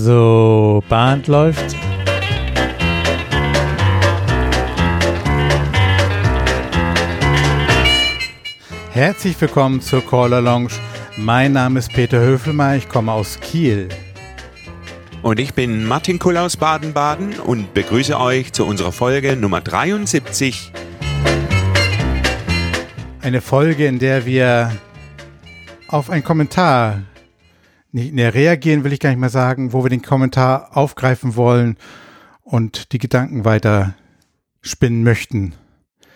So, Band läuft. Herzlich willkommen zur Caller Lounge. Mein Name ist Peter Höfelmeier, ich komme aus Kiel. Und ich bin Martin Kull aus Baden-Baden und begrüße euch zu unserer Folge Nummer 73. Eine Folge, in der wir auf einen Kommentar nicht mehr reagieren, will ich gar nicht mehr sagen, wo wir den Kommentar aufgreifen wollen und die Gedanken weiter spinnen möchten.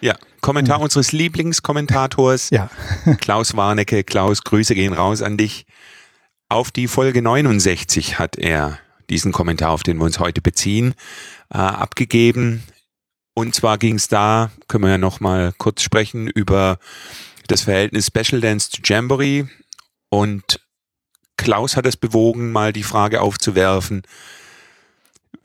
Ja, Kommentar ja. unseres Lieblingskommentators, ja. Klaus Warnecke. Klaus, Grüße gehen raus an dich. Auf die Folge 69 hat er diesen Kommentar, auf den wir uns heute beziehen, äh, abgegeben. Und zwar ging es da, können wir ja noch mal kurz sprechen, über das Verhältnis Special Dance zu Jamboree. Und Klaus hat es bewogen, mal die Frage aufzuwerfen,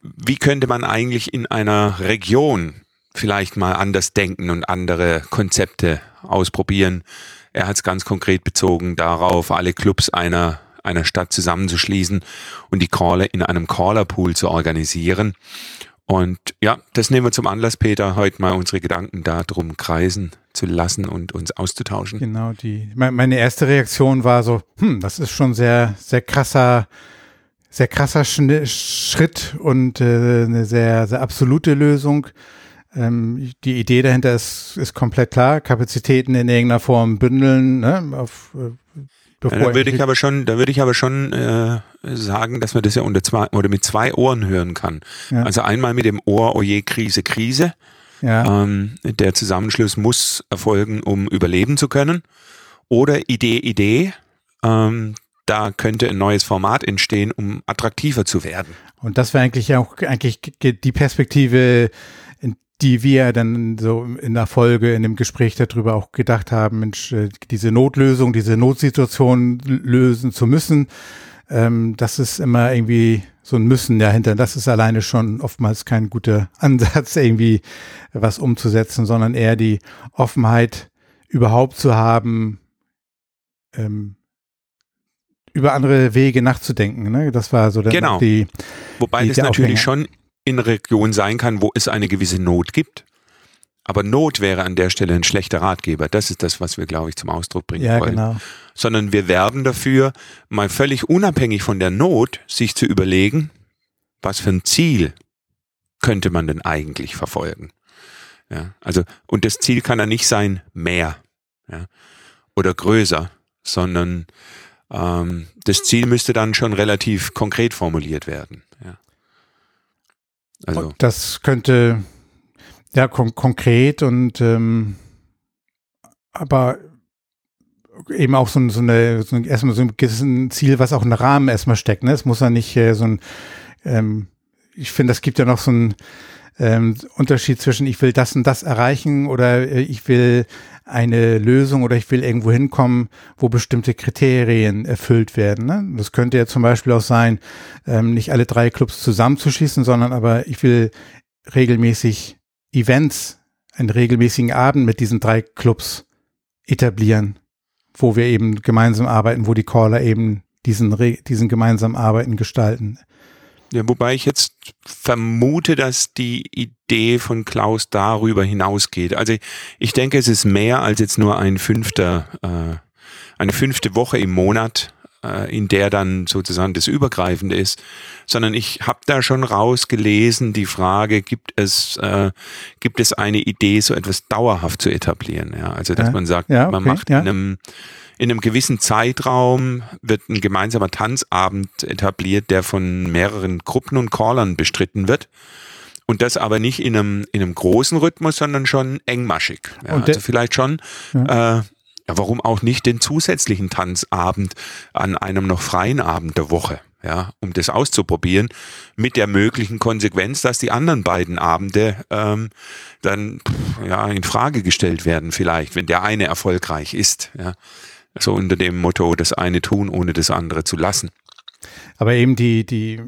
wie könnte man eigentlich in einer Region vielleicht mal anders denken und andere Konzepte ausprobieren. Er hat es ganz konkret bezogen darauf, alle Clubs einer, einer Stadt zusammenzuschließen und die Caller in einem Caller-Pool zu organisieren. Und ja, das nehmen wir zum Anlass, Peter, heute mal unsere Gedanken darum kreisen zu lassen und uns auszutauschen. Genau, die, meine erste Reaktion war so, hm, das ist schon sehr, sehr krasser, sehr krasser Schritt und äh, eine sehr, sehr absolute Lösung. Ähm, die Idee dahinter ist, ist komplett klar. Kapazitäten in irgendeiner Form bündeln, ne, auf, äh, ja, da würde ich aber schon, da würde ich aber schon äh, sagen, dass man das ja unter zwei oder mit zwei Ohren hören kann. Ja. Also einmal mit dem Ohr, oje, Krise, Krise. Ja. Ähm, der Zusammenschluss muss erfolgen, um überleben zu können. Oder Idee, Idee. Ähm, da könnte ein neues Format entstehen, um attraktiver zu werden. Und das wäre eigentlich auch eigentlich die Perspektive, die wir dann so in der Folge, in dem Gespräch darüber auch gedacht haben, Mensch, äh, diese Notlösung, diese Notsituation lösen zu müssen, ähm, das ist immer irgendwie so ein Müssen dahinter. Das ist alleine schon oftmals kein guter Ansatz, irgendwie was umzusetzen, sondern eher die Offenheit überhaupt zu haben, ähm, über andere Wege nachzudenken. Ne? Das war so dann genau. die. Wobei die, das natürlich schon in Region sein kann, wo es eine gewisse Not gibt. Aber Not wäre an der Stelle ein schlechter Ratgeber. Das ist das, was wir, glaube ich, zum Ausdruck bringen ja, wollen. Genau. Sondern wir werben dafür, mal völlig unabhängig von der Not, sich zu überlegen, was für ein Ziel könnte man denn eigentlich verfolgen. Ja, also, und das Ziel kann ja nicht sein, mehr ja, oder größer, sondern ähm, das Ziel müsste dann schon relativ konkret formuliert werden. Ja. Also. Das könnte ja kon konkret und ähm, aber eben auch so, so, eine, so ein, erstmal so ein gewissen Ziel, was auch im Rahmen erstmal steckt. Ne? Es muss ja nicht äh, so ein, ähm, ich finde, es gibt ja noch so ein ähm, Unterschied zwischen ich will das und das erreichen oder äh, ich will eine Lösung oder ich will irgendwo hinkommen, wo bestimmte Kriterien erfüllt werden. Ne? Das könnte ja zum Beispiel auch sein, ähm, nicht alle drei Clubs zusammenzuschießen, sondern aber ich will regelmäßig Events, einen regelmäßigen Abend mit diesen drei Clubs etablieren, wo wir eben gemeinsam arbeiten, wo die Caller eben diesen, diesen gemeinsamen Arbeiten gestalten. Ja, wobei ich jetzt vermute, dass die Idee von Klaus darüber hinausgeht. Also ich denke, es ist mehr als jetzt nur ein fünfter, äh, eine fünfte Woche im Monat, äh, in der dann sozusagen das Übergreifende ist, sondern ich habe da schon rausgelesen die Frage, gibt es, äh, gibt es eine Idee, so etwas dauerhaft zu etablieren? Ja, also dass ja. man sagt, ja, okay, man macht ja. in einem in einem gewissen Zeitraum wird ein gemeinsamer Tanzabend etabliert, der von mehreren Gruppen und Callern bestritten wird. Und das aber nicht in einem, in einem großen Rhythmus, sondern schon engmaschig. Ja, also vielleicht schon, ja. äh, warum auch nicht den zusätzlichen Tanzabend an einem noch freien Abend der Woche, ja, um das auszuprobieren, mit der möglichen Konsequenz, dass die anderen beiden Abende ähm, dann ja in Frage gestellt werden, vielleicht, wenn der eine erfolgreich ist. Ja. So unter dem Motto, das eine tun, ohne das andere zu lassen. Aber eben die, die,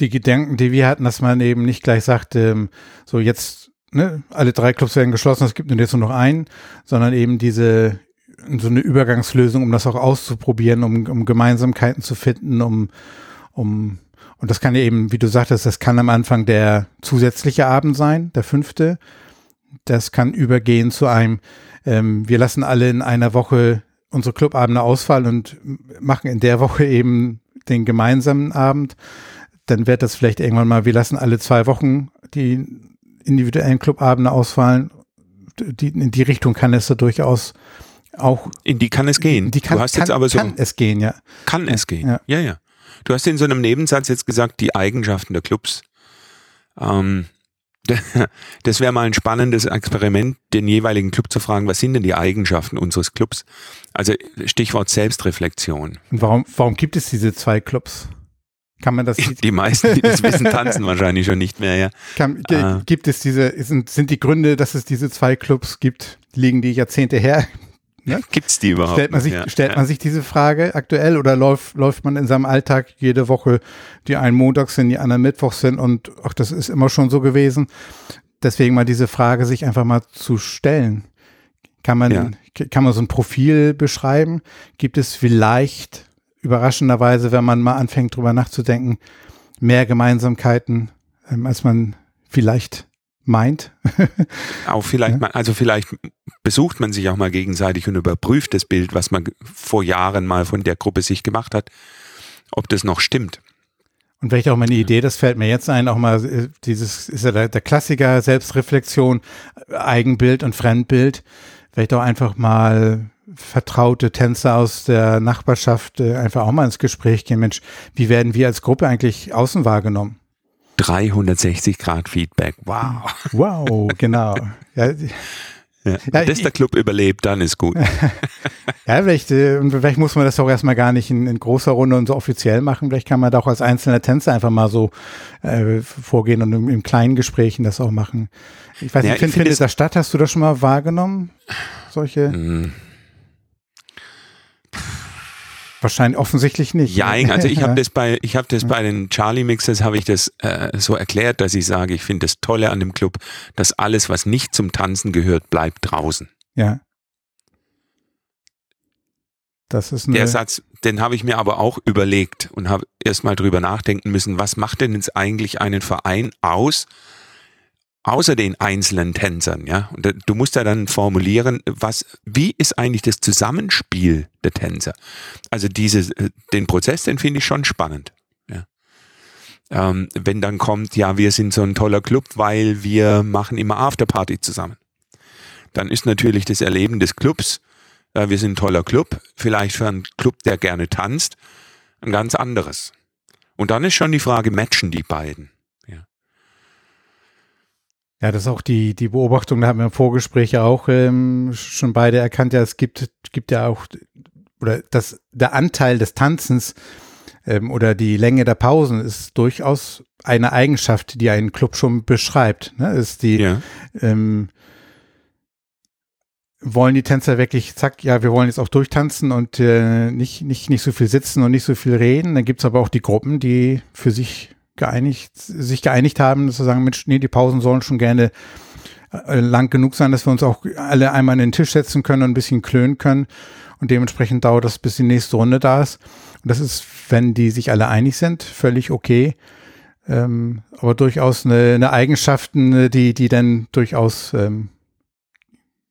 die Gedanken, die wir hatten, dass man eben nicht gleich sagt, ähm, so jetzt, ne, alle drei Clubs werden geschlossen, es gibt nun jetzt nur noch einen, sondern eben diese, so eine Übergangslösung, um das auch auszuprobieren, um, um Gemeinsamkeiten zu finden, um, um und das kann ja eben, wie du sagtest, das kann am Anfang der zusätzliche Abend sein, der fünfte. Das kann übergehen zu einem, ähm, wir lassen alle in einer Woche unsere Clubabende ausfallen und machen in der Woche eben den gemeinsamen Abend. Dann wird das vielleicht irgendwann mal, wir lassen alle zwei Wochen die individuellen Clubabende ausfallen. Die, in die Richtung kann es da durchaus auch. In die kann es gehen. Die kann, du hast kann, jetzt aber so. Kann es gehen, ja. Kann es gehen. Ja, ja. ja. Du hast in so einem Nebensatz jetzt gesagt, die Eigenschaften der Clubs. Ähm, das wäre mal ein spannendes Experiment, den jeweiligen Club zu fragen, was sind denn die Eigenschaften unseres Clubs? Also Stichwort Selbstreflexion. Und warum, warum gibt es diese zwei Clubs? Kann man das? Die meisten, die das wissen, tanzen wahrscheinlich schon nicht mehr, ja. Kann, äh, gibt es diese, sind, sind die Gründe, dass es diese zwei Clubs gibt, liegen die Jahrzehnte her? Ne? Gibt's die überhaupt? Stellt man sich, ja. stellt man sich diese Frage aktuell oder läuft, läuft man in seinem Alltag jede Woche, die einen Montag sind, die anderen Mittwoch sind und ach, das ist immer schon so gewesen. Deswegen mal diese Frage sich einfach mal zu stellen. Kann man, ja. kann man so ein Profil beschreiben? Gibt es vielleicht überraschenderweise, wenn man mal anfängt drüber nachzudenken, mehr Gemeinsamkeiten, ähm, als man vielleicht meint. auch vielleicht, ja. also vielleicht besucht man sich auch mal gegenseitig und überprüft das Bild, was man vor Jahren mal von der Gruppe sich gemacht hat, ob das noch stimmt. Und vielleicht auch mal eine Idee, das fällt mir jetzt ein, auch mal äh, dieses, ist ja der, der Klassiker, Selbstreflexion, Eigenbild und Fremdbild. Vielleicht auch einfach mal vertraute Tänzer aus der Nachbarschaft äh, einfach auch mal ins Gespräch gehen. Mensch, wie werden wir als Gruppe eigentlich außen wahrgenommen? 360 Grad Feedback. Wow. Wow, genau. Ja. Ja, ja, dass der Club überlebt, dann ist gut. ja, vielleicht, äh, vielleicht muss man das auch erstmal gar nicht in, in, großer Runde und so offiziell machen. Vielleicht kann man da auch als einzelner Tänzer einfach mal so äh, vorgehen und im, im, kleinen Gesprächen das auch machen. Ich weiß ja, nicht, find, findet das statt? Hast du das schon mal wahrgenommen? Solche? Wahrscheinlich offensichtlich nicht. Ja, also ich habe das bei ich habe das bei den Charlie Mixers habe ich das äh, so erklärt, dass ich sage, ich finde das Tolle an dem Club, dass alles was nicht zum Tanzen gehört, bleibt draußen. Ja. Das ist Der Satz, den habe ich mir aber auch überlegt und habe erst mal drüber nachdenken müssen, was macht denn jetzt eigentlich einen Verein aus, außer den einzelnen Tänzern, ja. Und du musst ja dann formulieren, was, wie ist eigentlich das Zusammenspiel der Tänzer? Also diese, äh, den Prozess, den finde ich schon spannend. Ja. Ähm, wenn dann kommt, ja, wir sind so ein toller Club, weil wir machen immer Afterparty zusammen. Dann ist natürlich das Erleben des Clubs, äh, wir sind ein toller Club, vielleicht für einen Club, der gerne tanzt, ein ganz anderes. Und dann ist schon die Frage, matchen die beiden? Ja, das ist auch die, die Beobachtung, da haben wir im Vorgespräch ja auch ähm, schon beide erkannt, ja, es gibt, gibt ja auch, oder das, der Anteil des Tanzens ähm, oder die Länge der Pausen ist durchaus eine Eigenschaft, die einen Club schon beschreibt. Ne? Ist die, ja. ähm, wollen die Tänzer wirklich, zack, ja, wir wollen jetzt auch durchtanzen und äh, nicht, nicht, nicht so viel sitzen und nicht so viel reden. Dann gibt's aber auch die Gruppen, die für sich geeinigt, sich geeinigt haben, zu sagen, Mensch, nee, die Pausen sollen schon gerne äh, lang genug sein, dass wir uns auch alle einmal an den Tisch setzen können und ein bisschen klönen können. Und dementsprechend dauert das, bis die nächste Runde da ist. Und das ist, wenn die sich alle einig sind, völlig okay. Ähm, aber durchaus eine, eine Eigenschaften, die, die dann durchaus ähm,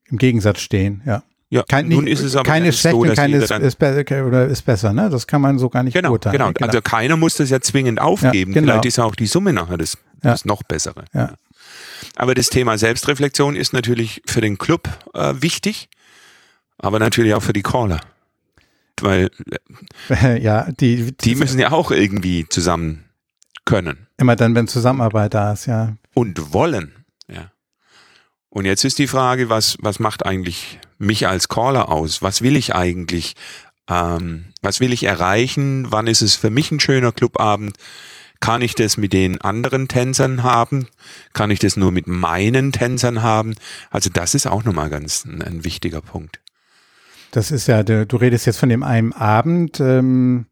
im Gegensatz stehen, ja. Ja, Kein, nun ist es aber keine schlecht so, und keine ist, ist, oder ist besser, ne? Das kann man so gar nicht genau, beurteilen. Genau, genau. Also keiner muss das ja zwingend aufgeben. Ja, genau. Vielleicht ist auch die Summe nachher das, ja. das noch bessere. Ja. Aber das Thema Selbstreflexion ist natürlich für den Club äh, wichtig, aber natürlich auch für die Caller. Weil ja, die, die müssen ja auch irgendwie zusammen können. Immer dann, wenn Zusammenarbeit da ist, ja. Und wollen. Und jetzt ist die Frage, was, was macht eigentlich mich als Caller aus? Was will ich eigentlich? Ähm, was will ich erreichen? Wann ist es für mich ein schöner Clubabend? Kann ich das mit den anderen Tänzern haben? Kann ich das nur mit meinen Tänzern haben? Also das ist auch nochmal ganz ein, ein wichtiger Punkt. Das ist ja, du redest jetzt von dem einen Abend. Ähm,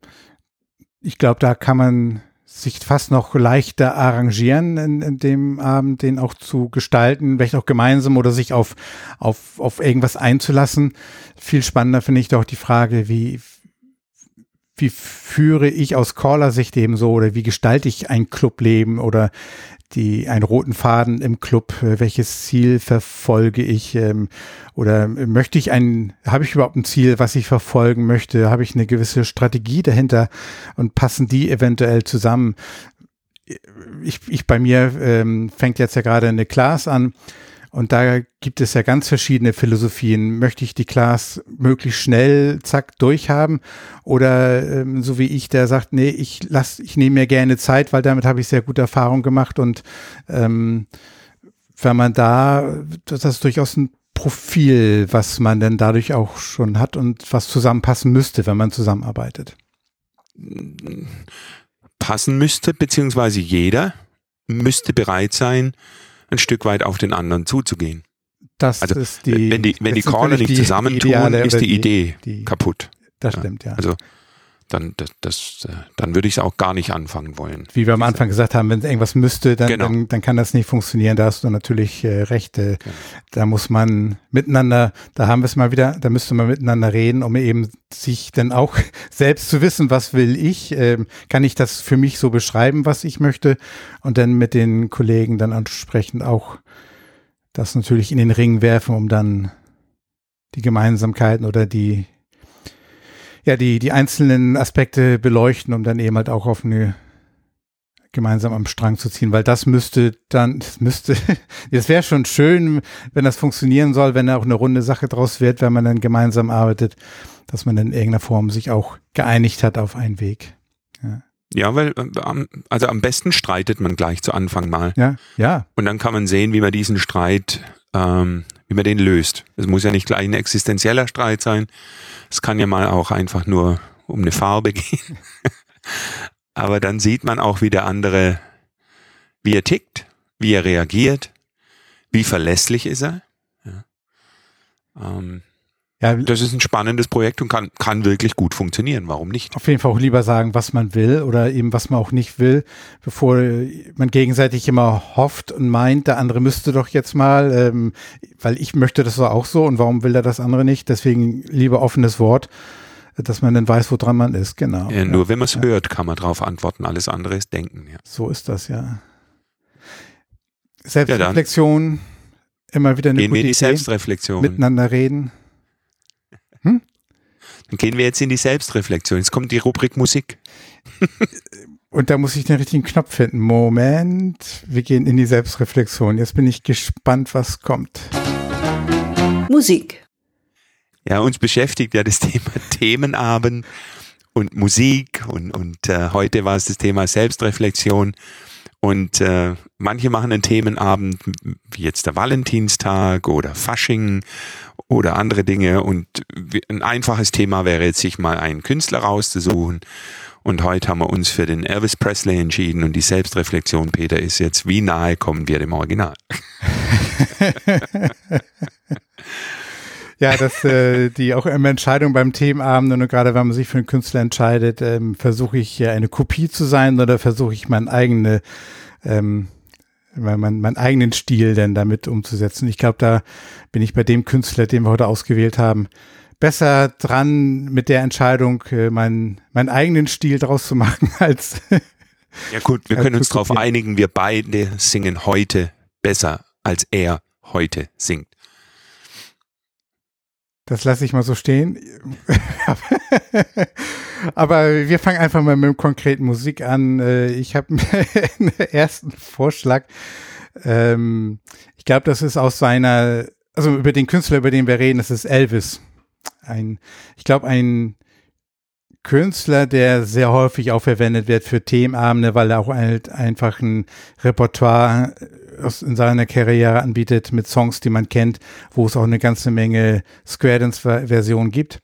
ich glaube, da kann man sich fast noch leichter arrangieren in, in, dem Abend, den auch zu gestalten, vielleicht auch gemeinsam oder sich auf, auf, auf irgendwas einzulassen. Viel spannender finde ich doch die Frage, wie, wie führe ich aus Caller-Sicht eben so oder wie gestalte ich ein Clubleben oder die einen roten Faden im Club, äh, welches Ziel verfolge ich ähm, oder möchte ich ein, habe ich überhaupt ein Ziel, was ich verfolgen möchte, habe ich eine gewisse Strategie dahinter? Und passen die eventuell zusammen. Ich, ich bei mir ähm, fängt jetzt ja gerade eine Class an und da gibt es ja ganz verschiedene Philosophien. Möchte ich die Class möglichst schnell, zack, durchhaben? Oder ähm, so wie ich, der sagt, nee, ich lass, ich nehme mir gerne Zeit, weil damit habe ich sehr gute Erfahrungen gemacht. Und ähm, wenn man da, das ist durchaus ein Profil, was man denn dadurch auch schon hat und was zusammenpassen müsste, wenn man zusammenarbeitet. Passen müsste, beziehungsweise jeder müsste bereit sein, ein Stück weit auf den anderen zuzugehen. Das also, ist die, wenn die, wenn die Caller nicht zusammentun, ist die Idee die, kaputt. Das stimmt, ja. Also dann, das, das, äh, dann würde ich es auch gar nicht anfangen wollen. Wie wir am Anfang gesagt haben, wenn irgendwas müsste, dann, genau. dann, dann kann das nicht funktionieren. Da hast du natürlich äh, recht. Äh, genau. Da muss man miteinander, da haben wir es mal wieder, da müsste man miteinander reden, um eben sich dann auch selbst zu wissen, was will ich, ähm, kann ich das für mich so beschreiben, was ich möchte und dann mit den Kollegen dann entsprechend auch das natürlich in den Ring werfen, um dann die Gemeinsamkeiten oder die ja, die, die einzelnen Aspekte beleuchten, um dann eben halt auch auf eine gemeinsam am Strang zu ziehen, weil das müsste dann, das müsste, es wäre schon schön, wenn das funktionieren soll, wenn da auch eine runde Sache draus wird, wenn man dann gemeinsam arbeitet, dass man dann in irgendeiner Form sich auch geeinigt hat auf einen Weg. Ja. Ja, weil äh, also am besten streitet man gleich zu Anfang mal. Ja, ja. Und dann kann man sehen, wie man diesen Streit, ähm, wie man den löst. Es muss ja nicht gleich ein existenzieller Streit sein, es kann ja mal auch einfach nur um eine Farbe gehen. Aber dann sieht man auch, wie der andere, wie er tickt, wie er reagiert, wie verlässlich ist er. Ja. Ähm, ja, das ist ein spannendes Projekt und kann, kann wirklich gut funktionieren. Warum nicht? Auf jeden Fall auch lieber sagen, was man will oder eben was man auch nicht will, bevor man gegenseitig immer hofft und meint, der andere müsste doch jetzt mal, ähm, weil ich möchte das auch so und warum will er das andere nicht? Deswegen lieber offenes Wort, dass man dann weiß, woran man ist. Genau. Ja, nur ja. wenn man es ja. hört, kann man darauf antworten. Alles andere ist Denken. Ja. So ist das ja. Selbstreflexion, immer wieder eine Gehen gute wir die Idee. Selbstreflexion. Miteinander reden. Hm? Dann gehen wir jetzt in die Selbstreflexion. Jetzt kommt die Rubrik Musik. Und da muss ich den richtigen Knopf finden. Moment, wir gehen in die Selbstreflexion. Jetzt bin ich gespannt, was kommt. Musik. Ja, uns beschäftigt ja das Thema Themenabend und Musik und, und äh, heute war es das Thema Selbstreflexion. Und äh, manche machen einen Themenabend, wie jetzt der Valentinstag oder Fasching oder andere Dinge. Und ein einfaches Thema wäre jetzt, sich mal einen Künstler rauszusuchen. Und heute haben wir uns für den Elvis Presley entschieden und die Selbstreflexion, Peter, ist jetzt, wie nahe kommen wir dem Original? Ja, dass äh, die auch immer Entscheidung beim Themenabend und gerade wenn man sich für einen Künstler entscheidet, ähm, versuche ich ja eine Kopie zu sein oder versuche ich meinen eigene, ähm, mein, meinen eigenen Stil denn damit umzusetzen. Ich glaube, da bin ich bei dem Künstler, den wir heute ausgewählt haben, besser dran mit der Entscheidung, äh, meinen, meinen eigenen Stil draus zu machen als Ja gut, wir können uns darauf einigen, wir beide singen heute besser, als er heute singt. Das lasse ich mal so stehen. Aber wir fangen einfach mal mit konkreten Musik an. Äh, ich habe einen ersten Vorschlag. Ähm, ich glaube, das ist aus seiner, also über den Künstler, über den wir reden, das ist Elvis. Ein, ich glaube, ein Künstler, der sehr häufig auch verwendet wird für Themenabende, weil er auch halt einfach ein Repertoire in seiner Karriere anbietet mit Songs, die man kennt, wo es auch eine ganze Menge Square Dance-Versionen gibt.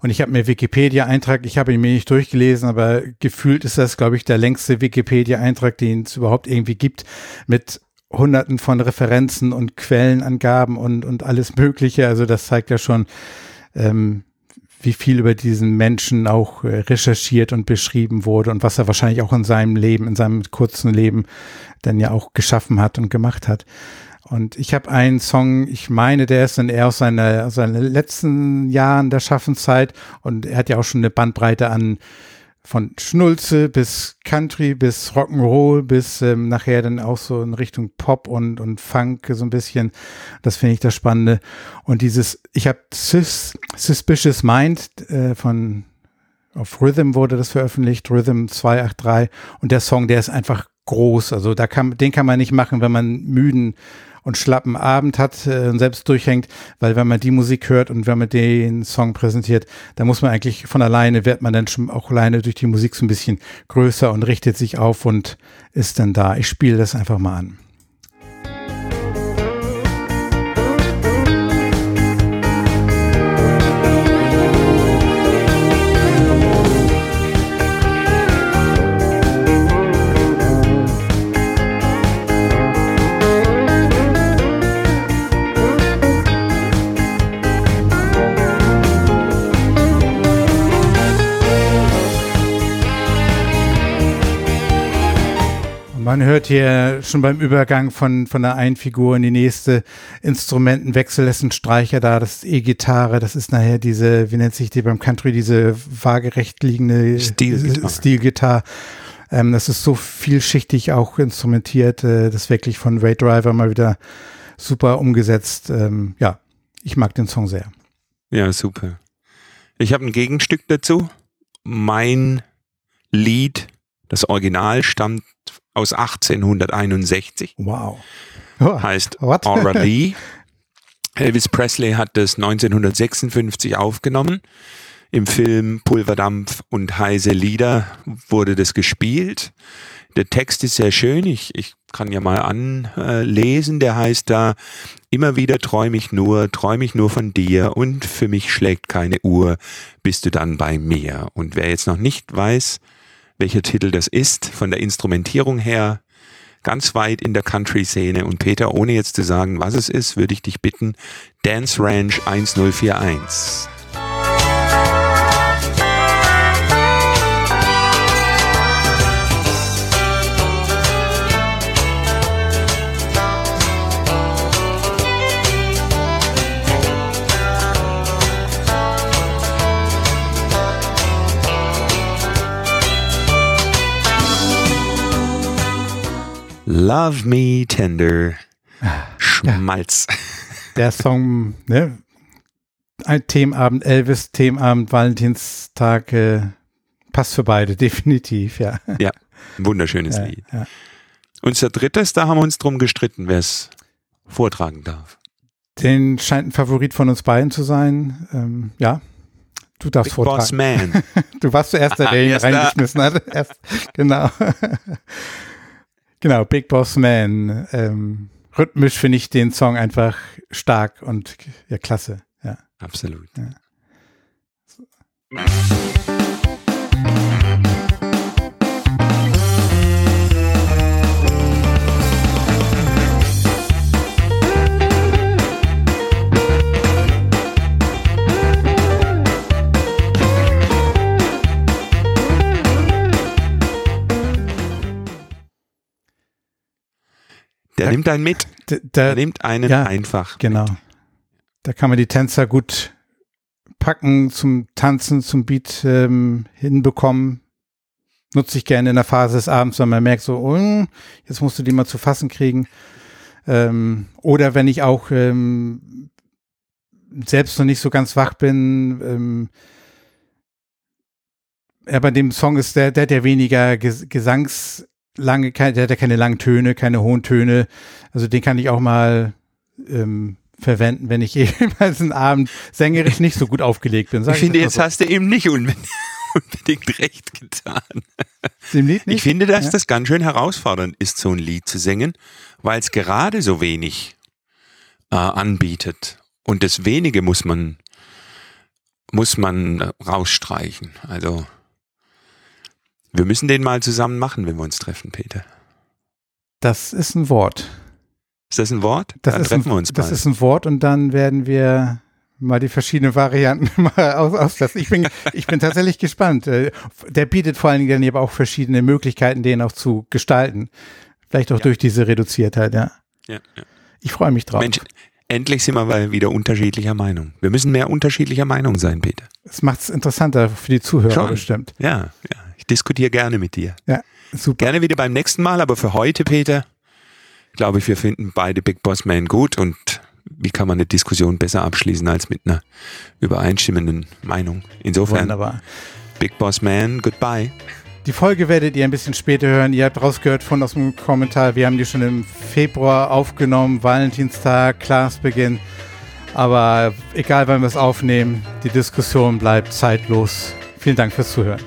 Und ich habe mir Wikipedia-Eintrag, ich habe ihn mir nicht durchgelesen, aber gefühlt ist das, glaube ich, der längste Wikipedia-Eintrag, den es überhaupt irgendwie gibt, mit hunderten von Referenzen und Quellenangaben und, und alles Mögliche. Also das zeigt ja schon, ähm, wie viel über diesen Menschen auch äh, recherchiert und beschrieben wurde und was er wahrscheinlich auch in seinem Leben, in seinem kurzen Leben dann ja auch geschaffen hat und gemacht hat. Und ich habe einen Song, ich meine, der ist dann eher aus seiner, aus seinen letzten Jahren der Schaffenszeit und er hat ja auch schon eine Bandbreite an von Schnulze bis Country bis Rock'n'Roll bis ähm, nachher dann auch so in Richtung Pop und, und Funk so ein bisschen. Das finde ich das Spannende. Und dieses, ich habe Sus, Suspicious Mind äh, von auf Rhythm wurde das veröffentlicht, Rhythm 283 und der Song, der ist einfach groß. Also da kann, den kann man nicht machen, wenn man müden und schlappen Abend hat äh, und selbst durchhängt, weil wenn man die Musik hört und wenn man den Song präsentiert, dann muss man eigentlich von alleine, wird man dann schon auch alleine durch die Musik so ein bisschen größer und richtet sich auf und ist dann da. Ich spiele das einfach mal an. Man hört hier schon beim Übergang von, von der einen Figur in die nächste Instrumentenwechsel. Das ist ein Streicher da, das ist E-Gitarre, das ist nachher diese, wie nennt sich die beim Country, diese waagerecht liegende Stilgitarre. Stilgitarre. Ähm, das ist so vielschichtig auch instrumentiert. Äh, das ist wirklich von Ray Driver mal wieder super umgesetzt. Ähm, ja, ich mag den Song sehr. Ja, super. Ich habe ein Gegenstück dazu. Mein Lied, das Original, stammt aus 1861. Wow. Oh, heißt what? Aura Lee. Elvis Presley hat das 1956 aufgenommen. Im Film Pulverdampf und heiße Lieder wurde das gespielt. Der Text ist sehr schön. Ich, ich kann ja mal anlesen. Der heißt da, immer wieder träume ich nur, träume ich nur von dir und für mich schlägt keine Uhr, bist du dann bei mir. Und wer jetzt noch nicht weiß, welcher Titel das ist, von der Instrumentierung her ganz weit in der Country-Szene. Und Peter, ohne jetzt zu sagen, was es ist, würde ich dich bitten, Dance Ranch 1041. Love Me Tender. Schmalz. Ja. Der Song, ne? Ein Themenabend Elvis, Themenabend Valentinstag, äh, passt für beide, definitiv, ja. Ja, wunderschönes ja, Lied. Ja. Unser drittes, da haben wir uns drum gestritten, wer es vortragen darf. Den scheint ein Favorit von uns beiden zu sein. Ähm, ja, du darfst Big vortragen. Boss Man. du warst zuerst der, der ihn reingeschmissen hat. Erst, genau. Genau, Big Boss Man. Ähm, rhythmisch finde ich den Song einfach stark und ja, klasse. Ja. Absolut. Ja. So. Der nimmt einen mit. Der, der nimmt einen ja, einfach. Genau. Mit. Da kann man die Tänzer gut packen, zum Tanzen, zum Beat ähm, hinbekommen. Nutze ich gerne in der Phase des Abends, wenn man merkt, so, oh, jetzt musst du die mal zu fassen kriegen. Ähm, oder wenn ich auch ähm, selbst noch nicht so ganz wach bin, ähm, ja, bei dem Song ist der, der, der weniger Gesangs, lange, der hat ja keine langen Töne, keine hohen Töne. Also den kann ich auch mal ähm, verwenden, wenn ich jemals einen Abend sängerisch nicht so gut aufgelegt bin. Sag ich finde, jetzt so. hast du eben nicht unbedingt recht getan. Ich finde, dass ja. das ganz schön herausfordernd ist, so ein Lied zu singen, weil es gerade so wenig äh, anbietet. Und das wenige muss man, muss man äh, rausstreichen. Also wir müssen den mal zusammen machen, wenn wir uns treffen, Peter. Das ist ein Wort. Ist das ein Wort? Das dann treffen ein, wir uns Das bald. ist ein Wort und dann werden wir mal die verschiedenen Varianten mal aus, auslassen. Ich bin, ich bin tatsächlich gespannt. Äh, der bietet vor allen Dingen aber auch verschiedene Möglichkeiten, den auch zu gestalten. Vielleicht auch ja. durch diese Reduziertheit, ja. Ja, ja. Ich freue mich drauf. Mensch, endlich sind wir wieder unterschiedlicher Meinung. Wir müssen mehr unterschiedlicher Meinung sein, Peter. Das macht es interessanter für die Zuhörer Schon. bestimmt. Ja, ja. Diskutiere gerne mit dir. Ja, super. Gerne wieder beim nächsten Mal, aber für heute, Peter, glaube ich, wir finden beide Big Boss Man gut und wie kann man eine Diskussion besser abschließen als mit einer übereinstimmenden Meinung? Insofern, Wunderbar. Big Boss Man, goodbye. Die Folge werdet ihr ein bisschen später hören. Ihr habt rausgehört von aus dem Kommentar, wir haben die schon im Februar aufgenommen, Valentinstag, Klassbeginn. Aber egal, wann wir es aufnehmen, die Diskussion bleibt zeitlos. Vielen Dank fürs Zuhören.